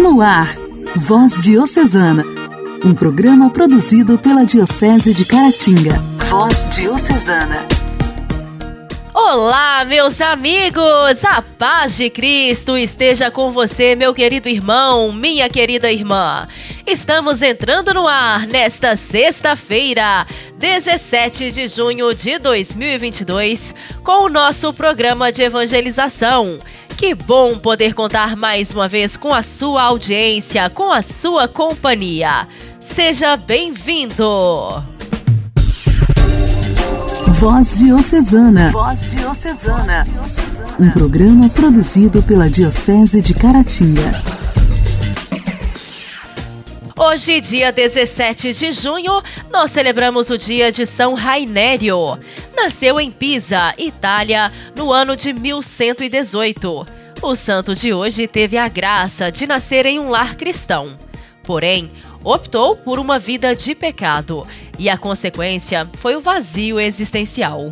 No ar, Voz Diocesana, um programa produzido pela Diocese de Caratinga. Voz Diocesana. Olá, meus amigos! A paz de Cristo esteja com você, meu querido irmão, minha querida irmã. Estamos entrando no ar nesta sexta-feira, 17 de junho de 2022, com o nosso programa de evangelização. Que bom poder contar mais uma vez com a sua audiência, com a sua companhia. Seja bem-vindo! Voz Diocesana. Voz Diocesana. Um programa produzido pela Diocese de Caratinga. Hoje, dia 17 de junho, nós celebramos o dia de São Rainério. Nasceu em Pisa, Itália, no ano de 1118. O santo de hoje teve a graça de nascer em um lar cristão. Porém, optou por uma vida de pecado e a consequência foi o vazio existencial.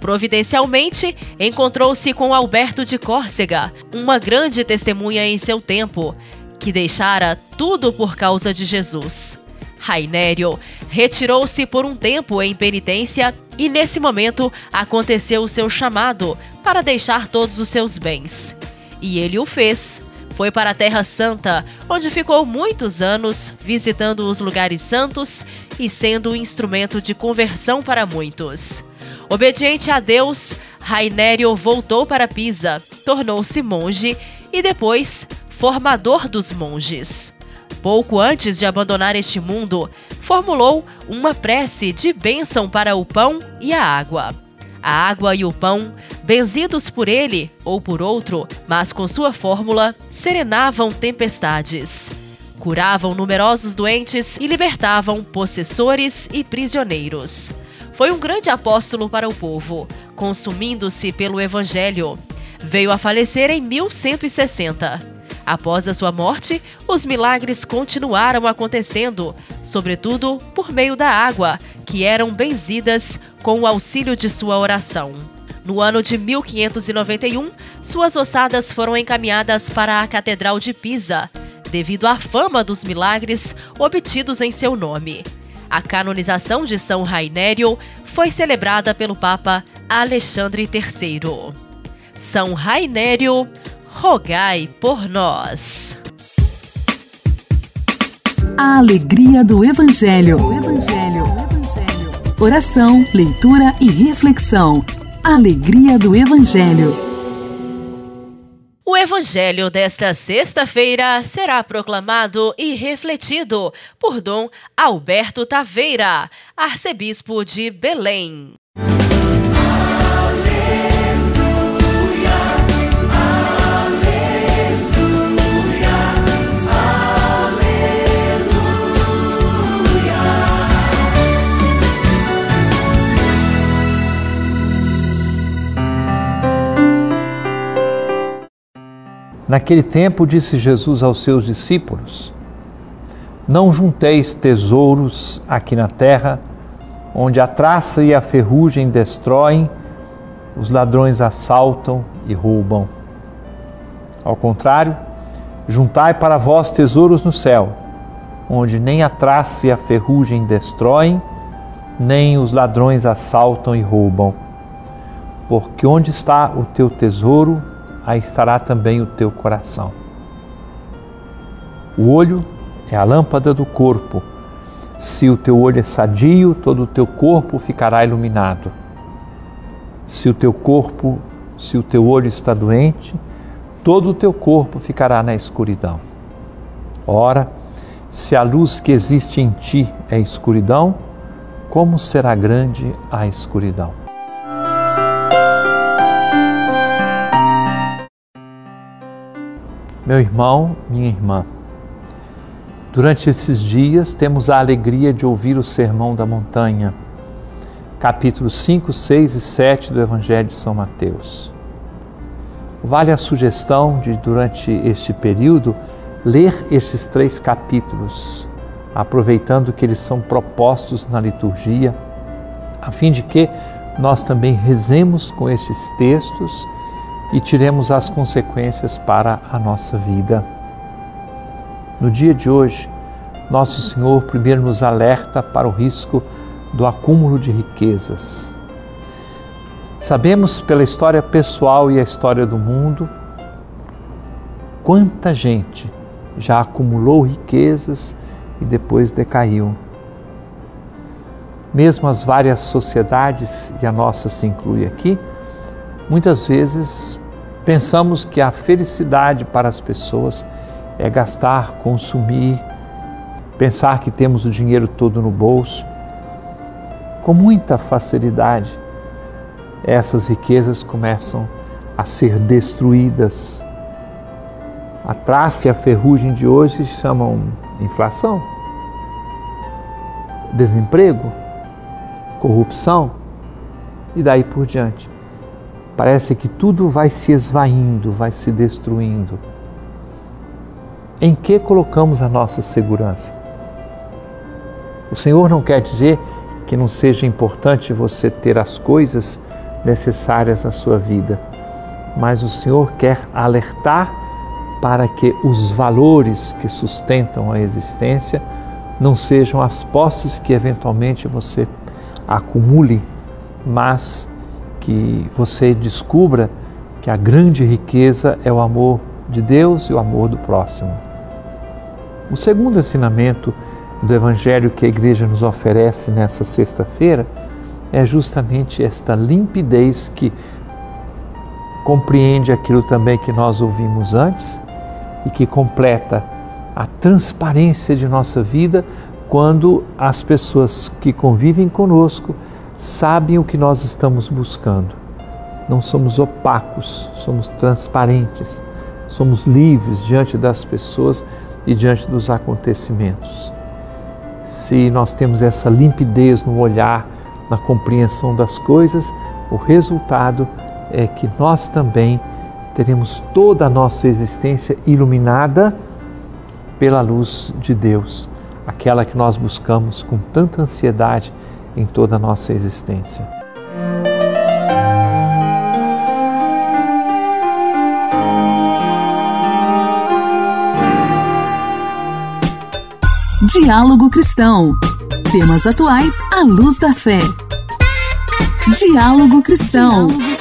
Providencialmente, encontrou-se com Alberto de Córcega, uma grande testemunha em seu tempo, que deixara tudo por causa de Jesus. Rainério retirou-se por um tempo em penitência e, nesse momento, aconteceu o seu chamado para deixar todos os seus bens. E ele o fez. Foi para a Terra Santa, onde ficou muitos anos visitando os lugares santos e sendo um instrumento de conversão para muitos. Obediente a Deus, Rainério voltou para Pisa, tornou-se monge e depois formador dos monges. Pouco antes de abandonar este mundo, formulou uma prece de bênção para o pão e a água. A água e o pão, benzidos por ele ou por outro, mas com sua fórmula, serenavam tempestades. Curavam numerosos doentes e libertavam possessores e prisioneiros. Foi um grande apóstolo para o povo, consumindo-se pelo Evangelho. Veio a falecer em 1160. Após a sua morte, os milagres continuaram acontecendo, sobretudo por meio da água, que eram benzidas com o auxílio de sua oração. No ano de 1591, suas ossadas foram encaminhadas para a Catedral de Pisa, devido à fama dos milagres obtidos em seu nome. A canonização de São Rainério foi celebrada pelo Papa Alexandre III. São Rainério, rogai por nós. A alegria do Evangelho. O Evangelho. O Evangelho. Oração, leitura e reflexão. Alegria do Evangelho. O Evangelho desta sexta-feira será proclamado e refletido por Dom Alberto Taveira, arcebispo de Belém. Naquele tempo disse Jesus aos seus discípulos: Não junteis tesouros aqui na terra, onde a traça e a ferrugem destroem, os ladrões assaltam e roubam. Ao contrário, juntai para vós tesouros no céu, onde nem a traça e a ferrugem destroem, nem os ladrões assaltam e roubam. Porque onde está o teu tesouro, aí estará também o teu coração. O olho é a lâmpada do corpo. Se o teu olho é sadio, todo o teu corpo ficará iluminado. Se o teu corpo, se o teu olho está doente, todo o teu corpo ficará na escuridão. Ora, se a luz que existe em ti é escuridão, como será grande a escuridão? Meu irmão, minha irmã, durante esses dias temos a alegria de ouvir o Sermão da Montanha, capítulos 5, 6 e 7 do Evangelho de São Mateus. Vale a sugestão de, durante este período, ler esses três capítulos, aproveitando que eles são propostos na liturgia, a fim de que nós também rezemos com estes textos e tiremos as consequências para a nossa vida. No dia de hoje, nosso Senhor primeiro nos alerta para o risco do acúmulo de riquezas. Sabemos pela história pessoal e a história do mundo quanta gente já acumulou riquezas e depois decaiu. Mesmo as várias sociedades, e a nossa se inclui aqui, muitas vezes pensamos que a felicidade para as pessoas é gastar, consumir, pensar que temos o dinheiro todo no bolso. Com muita facilidade, essas riquezas começam a ser destruídas. A traça e a ferrugem de hoje chamam inflação, desemprego, corrupção e daí por diante. Parece que tudo vai se esvaindo, vai se destruindo. Em que colocamos a nossa segurança? O Senhor não quer dizer que não seja importante você ter as coisas necessárias à sua vida, mas o Senhor quer alertar para que os valores que sustentam a existência não sejam as posses que eventualmente você acumule, mas que você descubra que a grande riqueza é o amor de Deus e o amor do próximo. O segundo ensinamento do Evangelho que a igreja nos oferece nessa sexta-feira é justamente esta limpidez que compreende aquilo também que nós ouvimos antes e que completa a transparência de nossa vida quando as pessoas que convivem conosco sabem o que nós estamos buscando. Não somos opacos, somos transparentes, somos livres diante das pessoas e diante dos acontecimentos. Se nós temos essa limpidez no olhar, na compreensão das coisas, o resultado é que nós também teremos toda a nossa existência iluminada pela luz de Deus aquela que nós buscamos com tanta ansiedade em toda a nossa existência. Diálogo Cristão. Temas atuais à luz da fé. Diálogo Cristão. Diálogo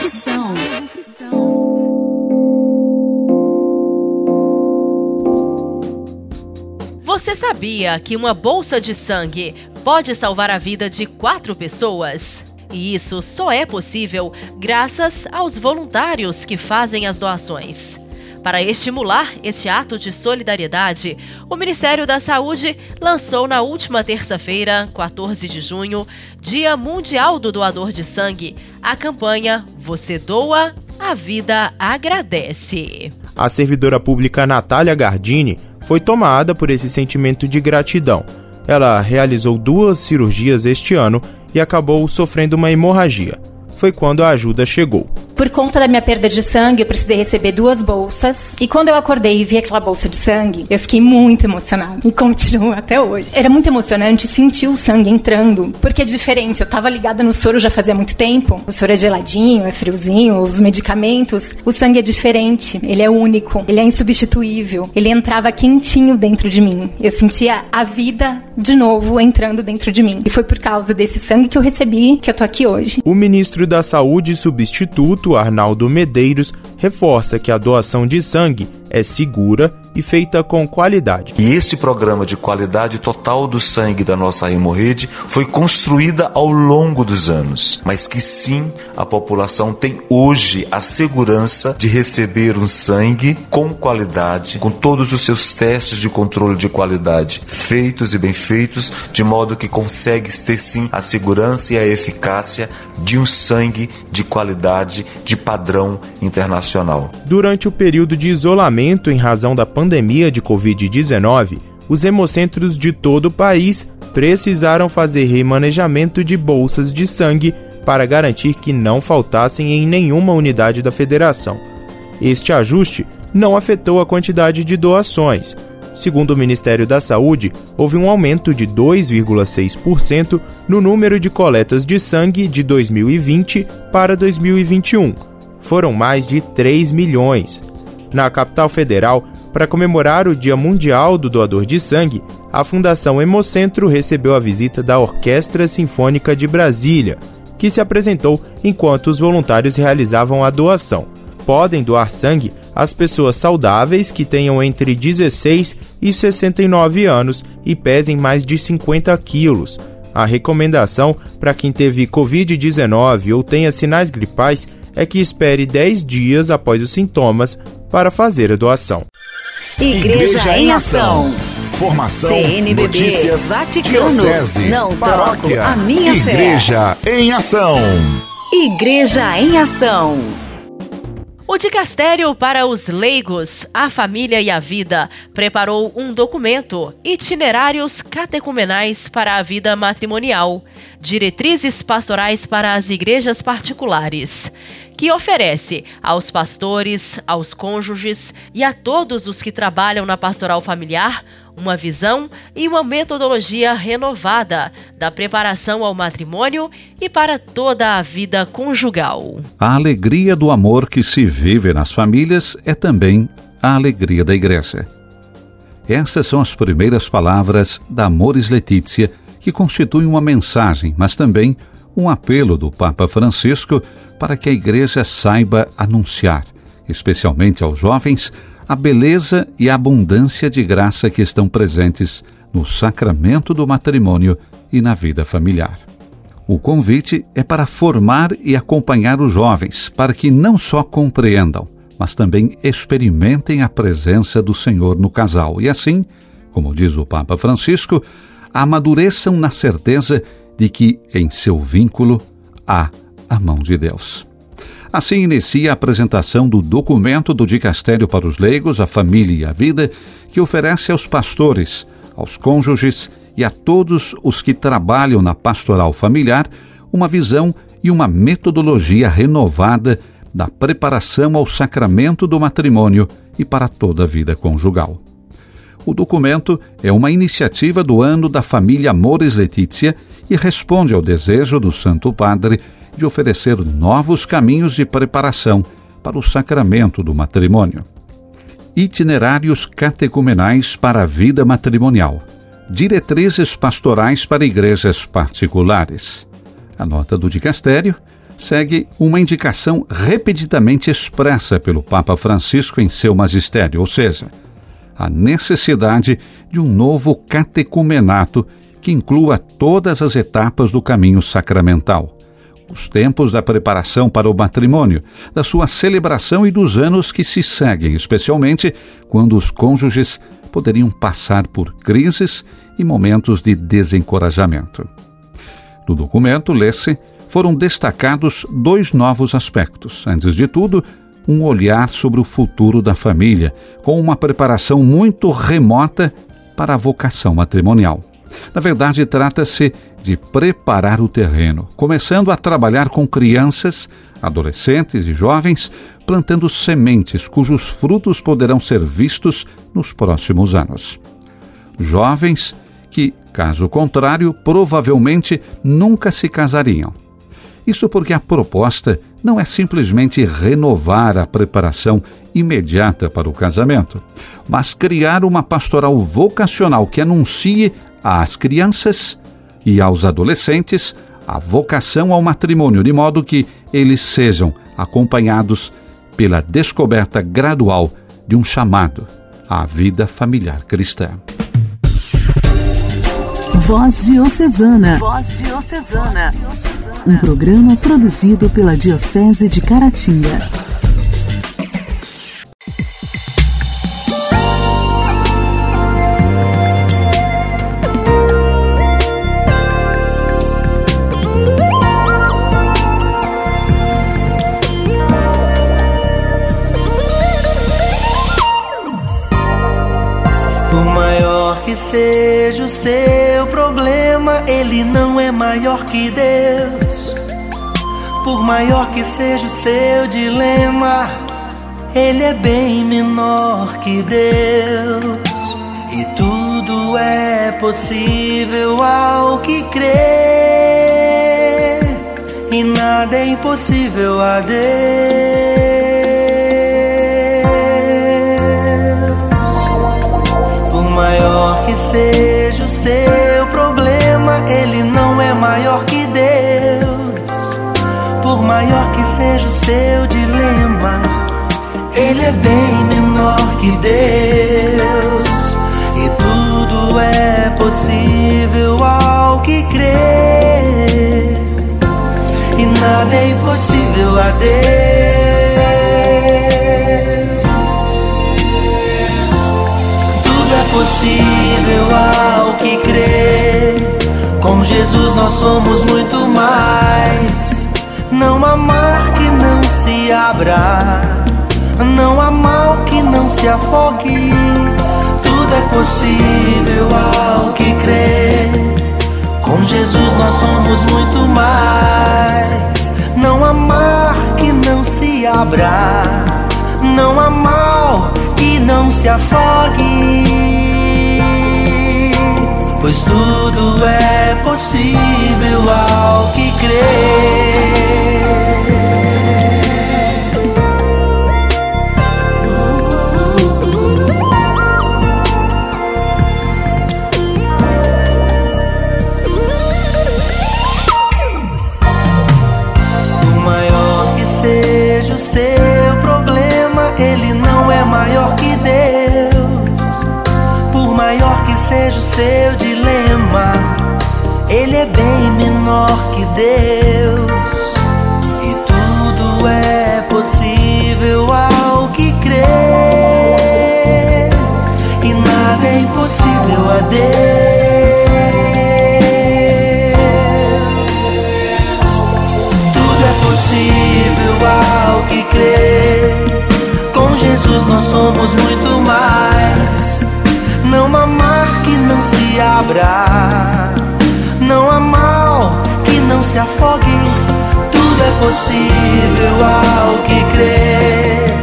Você sabia que uma bolsa de sangue pode salvar a vida de quatro pessoas? E isso só é possível graças aos voluntários que fazem as doações. Para estimular este ato de solidariedade, o Ministério da Saúde lançou na última terça-feira, 14 de junho, Dia Mundial do Doador de Sangue, a campanha Você Doa, a Vida Agradece. A servidora pública Natália Gardini foi tomada por esse sentimento de gratidão. Ela realizou duas cirurgias este ano e acabou sofrendo uma hemorragia. Foi quando a ajuda chegou. Por conta da minha perda de sangue, eu precisei receber duas bolsas. E quando eu acordei e vi aquela bolsa de sangue, eu fiquei muito emocionada. E continuo até hoje. Era muito emocionante sentir o sangue entrando, porque é diferente. Eu tava ligada no soro já fazia muito tempo. O soro é geladinho, é friozinho, os medicamentos. O sangue é diferente, ele é único, ele é insubstituível. Ele entrava quentinho dentro de mim. Eu sentia a vida de novo entrando dentro de mim. E foi por causa desse sangue que eu recebi que eu tô aqui hoje. O ministro da Saúde substituto Arnaldo Medeiros reforça que a doação de sangue é segura e feita com qualidade. E este programa de qualidade total do sangue da nossa hemorrede foi construída ao longo dos anos, mas que sim, a população tem hoje a segurança de receber um sangue com qualidade, com todos os seus testes de controle de qualidade feitos e bem feitos, de modo que consegue ter sim a segurança e a eficácia de um sangue de qualidade, de padrão internacional. Durante o período de isolamento em razão da pandemia, pandemia de Covid-19, os hemocentros de todo o país precisaram fazer remanejamento de bolsas de sangue para garantir que não faltassem em nenhuma unidade da federação. Este ajuste não afetou a quantidade de doações. Segundo o Ministério da Saúde, houve um aumento de 2,6% no número de coletas de sangue de 2020 para 2021. Foram mais de 3 milhões. Na capital federal, para comemorar o Dia Mundial do Doador de Sangue, a Fundação Hemocentro recebeu a visita da Orquestra Sinfônica de Brasília, que se apresentou enquanto os voluntários realizavam a doação. Podem doar sangue as pessoas saudáveis que tenham entre 16 e 69 anos e pesem mais de 50 quilos. A recomendação para quem teve Covid-19 ou tenha sinais gripais é que espere 10 dias após os sintomas para fazer a doação. Igreja, Igreja em Ação. Formação, CNBB, notícias, Vaticano, diocese, não paróquia, a minha Igreja fé. em Ação. Igreja em Ação. O Dicastério para os Leigos, a Família e a Vida preparou um documento, Itinerários Catecumenais para a Vida Matrimonial, Diretrizes Pastorais para as Igrejas Particulares, que oferece aos pastores, aos cônjuges e a todos os que trabalham na pastoral familiar uma visão e uma metodologia renovada da preparação ao matrimônio e para toda a vida conjugal. A alegria do amor que se vive nas famílias é também a alegria da igreja. Essas são as primeiras palavras da Amores Letícia, que constituem uma mensagem, mas também um apelo do Papa Francisco para que a igreja saiba anunciar, especialmente aos jovens, a beleza e a abundância de graça que estão presentes no sacramento do matrimônio e na vida familiar. O convite é para formar e acompanhar os jovens, para que não só compreendam, mas também experimentem a presença do Senhor no casal e assim, como diz o Papa Francisco, amadureçam na certeza de que em seu vínculo há a mão de Deus. Assim inicia a apresentação do documento do Dicastério para os Leigos, a Família e a Vida, que oferece aos pastores, aos cônjuges e a todos os que trabalham na pastoral familiar uma visão e uma metodologia renovada da preparação ao sacramento do matrimônio e para toda a vida conjugal. O documento é uma iniciativa do Ano da Família Amores Letícia e responde ao desejo do Santo Padre de oferecer novos caminhos de preparação para o sacramento do matrimônio. Itinerários catecumenais para a vida matrimonial. Diretrizes pastorais para igrejas particulares. A nota do dicastério segue uma indicação repetidamente expressa pelo Papa Francisco em seu magistério, ou seja, a necessidade de um novo catecumenato que inclua todas as etapas do caminho sacramental os tempos da preparação para o matrimônio, da sua celebração e dos anos que se seguem, especialmente quando os cônjuges poderiam passar por crises e momentos de desencorajamento. No documento, lê-se, foram destacados dois novos aspectos. Antes de tudo, um olhar sobre o futuro da família, com uma preparação muito remota para a vocação matrimonial. Na verdade, trata-se de preparar o terreno, começando a trabalhar com crianças, adolescentes e jovens, plantando sementes cujos frutos poderão ser vistos nos próximos anos. Jovens que, caso contrário, provavelmente nunca se casariam. Isso porque a proposta não é simplesmente renovar a preparação imediata para o casamento, mas criar uma pastoral vocacional que anuncie às crianças e aos adolescentes a vocação ao matrimônio, de modo que eles sejam acompanhados pela descoberta gradual de um chamado à vida familiar cristã. Voz Diocesana. Voz Diocesana. Um programa produzido pela Diocese de Caratinga. Ele não é maior que Deus. Por maior que seja o seu dilema, Ele é bem menor que Deus. E tudo é possível ao que crê, e nada é impossível a Deus. Por maior que seja o seu Deus. E tudo é possível ao que crê. E nada é impossível a Deus. Tudo é possível ao que crê. Com Jesus nós somos muito mais. Não há mar que não se abra. Não se afogue. Tudo é possível ao que crê. Com Jesus nós somos muito mais. Não há mar que não se abra. Não há mal que não se afogue. Pois tudo é possível ao que crê. Seu dilema, ele é bem menor que Deus. E tudo é possível ao que crê. E nada é impossível a Deus. É possível ao que crê. Com Jesus nós somos muito abra. Não há mal que não se afogue. Tudo é possível ao que crê.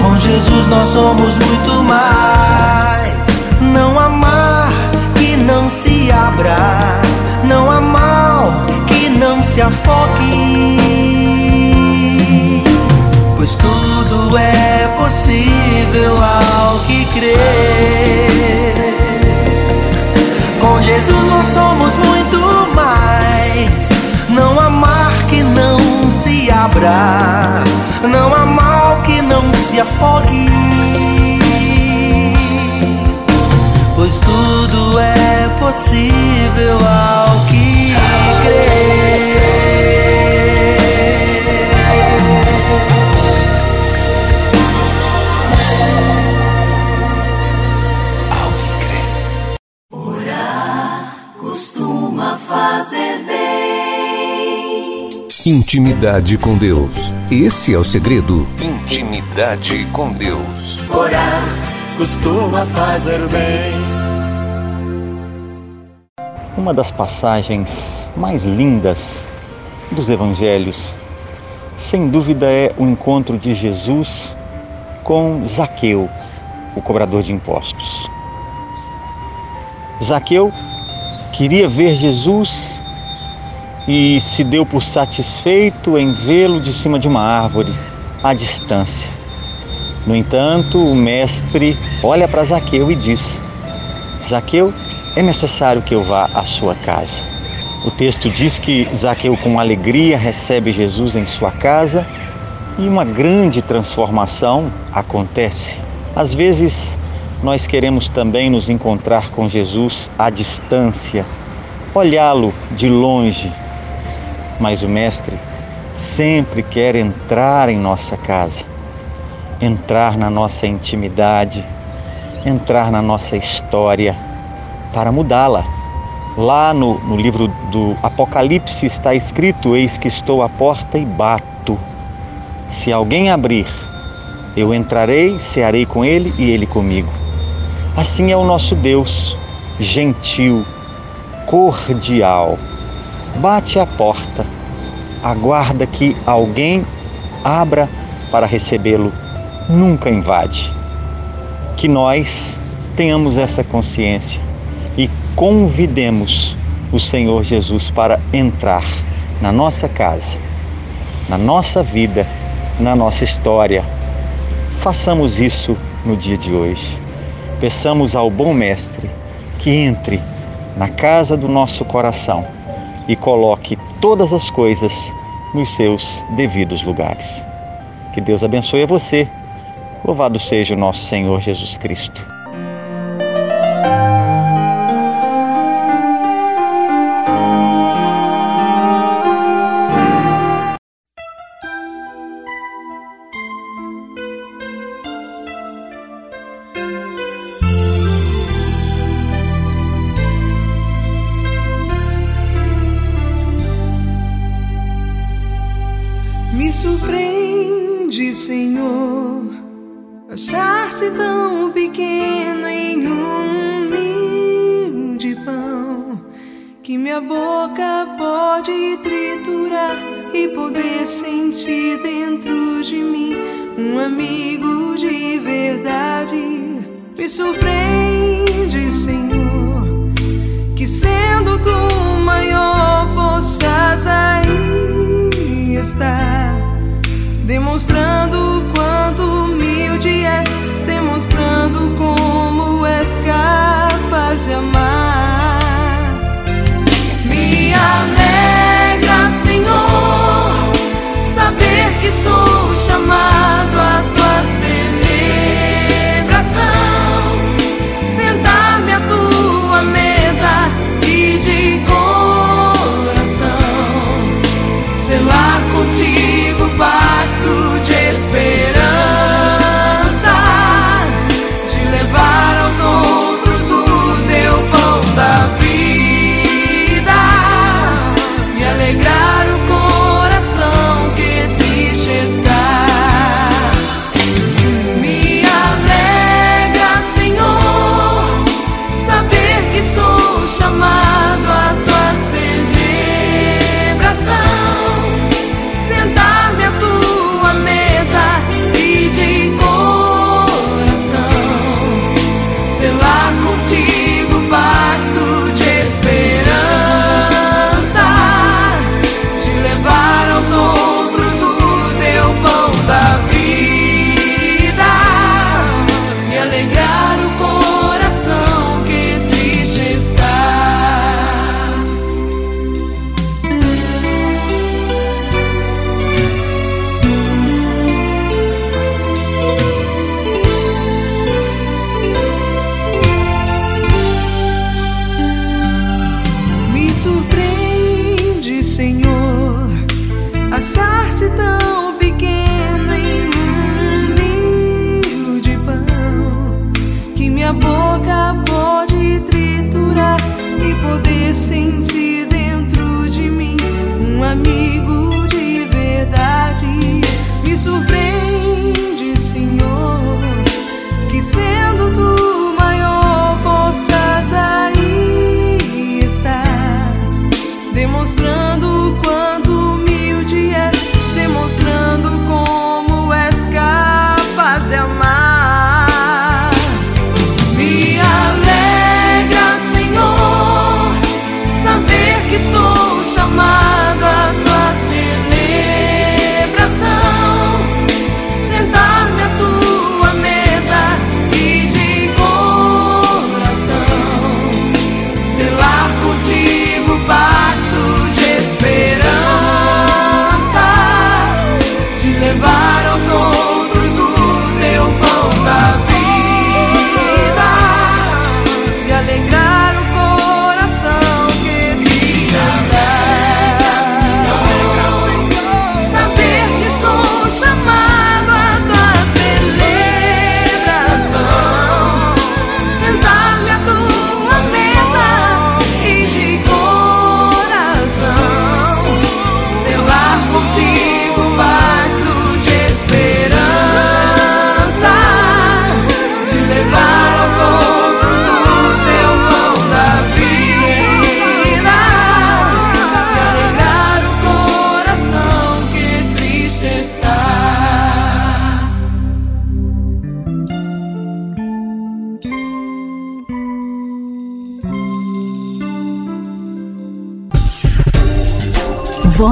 Com Jesus nós somos muito mais. Não há mar que não se abra. Não há mal que não se afogue. Pois tudo é possível ao que crê. Jesus nós somos muito mais. Não há mar que não se abra. Não há mal que não se afogue. Pois tudo é possível ao que crê. Intimidade com Deus. Esse é o segredo. Intimidade com Deus. Orar costuma fazer bem. Uma das passagens mais lindas dos evangelhos, sem dúvida, é o encontro de Jesus com Zaqueu, o cobrador de impostos. Zaqueu queria ver Jesus e se deu por satisfeito em vê-lo de cima de uma árvore, à distância. No entanto, o mestre olha para Zaqueu e diz: Zaqueu, é necessário que eu vá à sua casa. O texto diz que Zaqueu, com alegria, recebe Jesus em sua casa e uma grande transformação acontece. Às vezes, nós queremos também nos encontrar com Jesus à distância, olhá-lo de longe, mas o Mestre sempre quer entrar em nossa casa, entrar na nossa intimidade, entrar na nossa história para mudá-la. Lá no, no livro do Apocalipse está escrito: Eis que estou à porta e bato. Se alguém abrir, eu entrarei, cearei com ele e ele comigo. Assim é o nosso Deus, gentil, cordial. Bate a porta, aguarda que alguém abra para recebê-lo, nunca invade. Que nós tenhamos essa consciência e convidemos o Senhor Jesus para entrar na nossa casa, na nossa vida, na nossa história. Façamos isso no dia de hoje. Peçamos ao bom Mestre que entre na casa do nosso coração e coloque todas as coisas nos seus devidos lugares. Que Deus abençoe a você. Louvado seja o nosso Senhor Jesus Cristo. tornar-se tão pequeno em um de pão que minha boca pode triturar e poder sentir dentro de mim um amigo de verdade. Me surpreende, Senhor, que sendo tu maior possas aí estar demonstrando そう。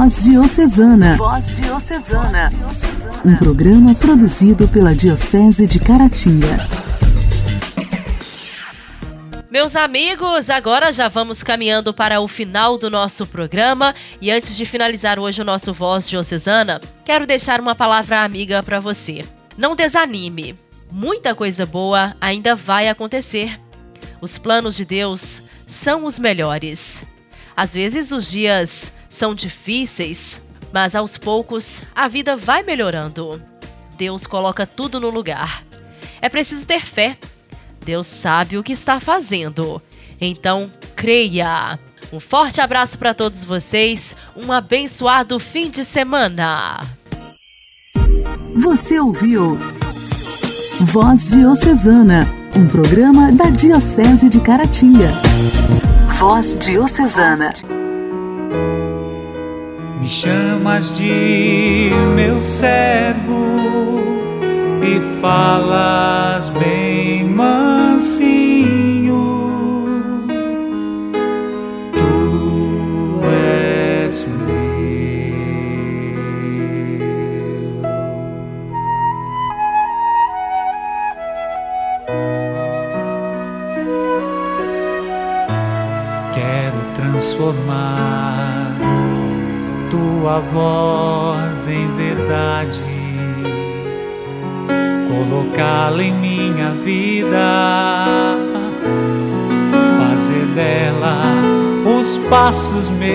Voz Diocesana. Voz Diocesana. Um programa produzido pela Diocese de Caratinga. Meus amigos, agora já vamos caminhando para o final do nosso programa e antes de finalizar hoje o nosso Voz Diocesana, quero deixar uma palavra amiga para você. Não desanime. Muita coisa boa ainda vai acontecer. Os planos de Deus são os melhores. Às vezes os dias são difíceis, mas aos poucos a vida vai melhorando. Deus coloca tudo no lugar. É preciso ter fé. Deus sabe o que está fazendo. Então, creia. Um forte abraço para todos vocês. Um abençoado fim de semana. Você ouviu Voz Diocesana, um programa da Diocese de Caratinga. Voz Diocesana. Me chamas de meu servo e falas bem mansinho. Tu és meu. Quero transformar tua voz em verdade colocá-la em minha vida, fazer dela os passos meus,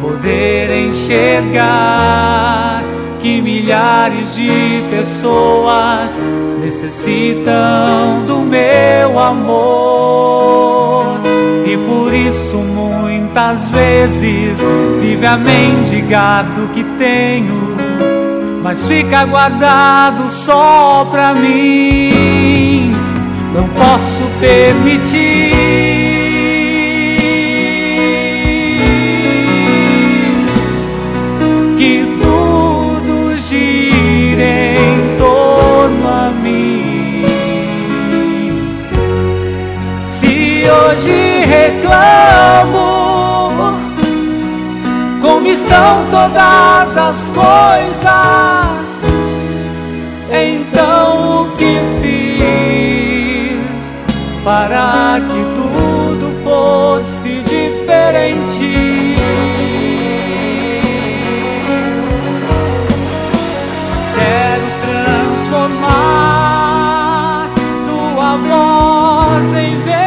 poder enxergar que milhares de pessoas necessitam do meu amor isso muitas vezes vive a mendigar do que tenho mas fica guardado só pra mim. Não posso permitir que tudo gire em torno a mim. Se hoje reclamo como estão todas as coisas. Então o que fiz para que tudo fosse diferente? Quero transformar tua voz em verdade,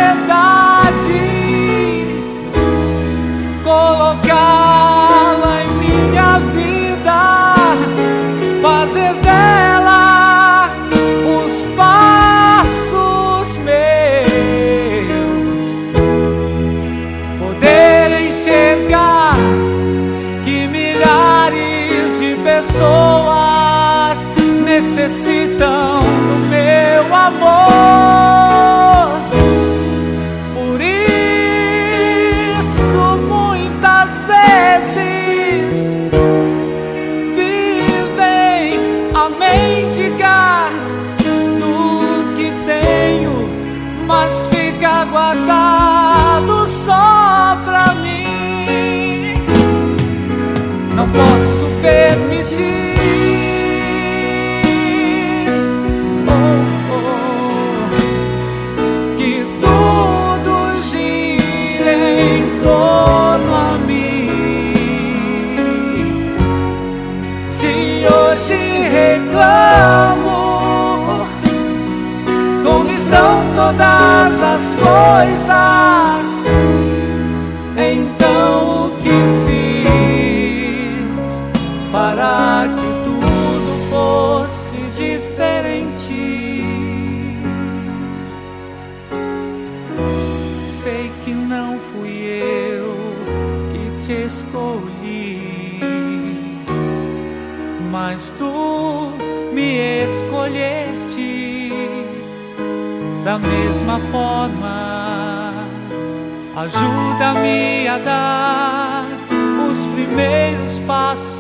escolhi, mas tu me escolheste da mesma forma. Ajuda-me a dar os primeiros passos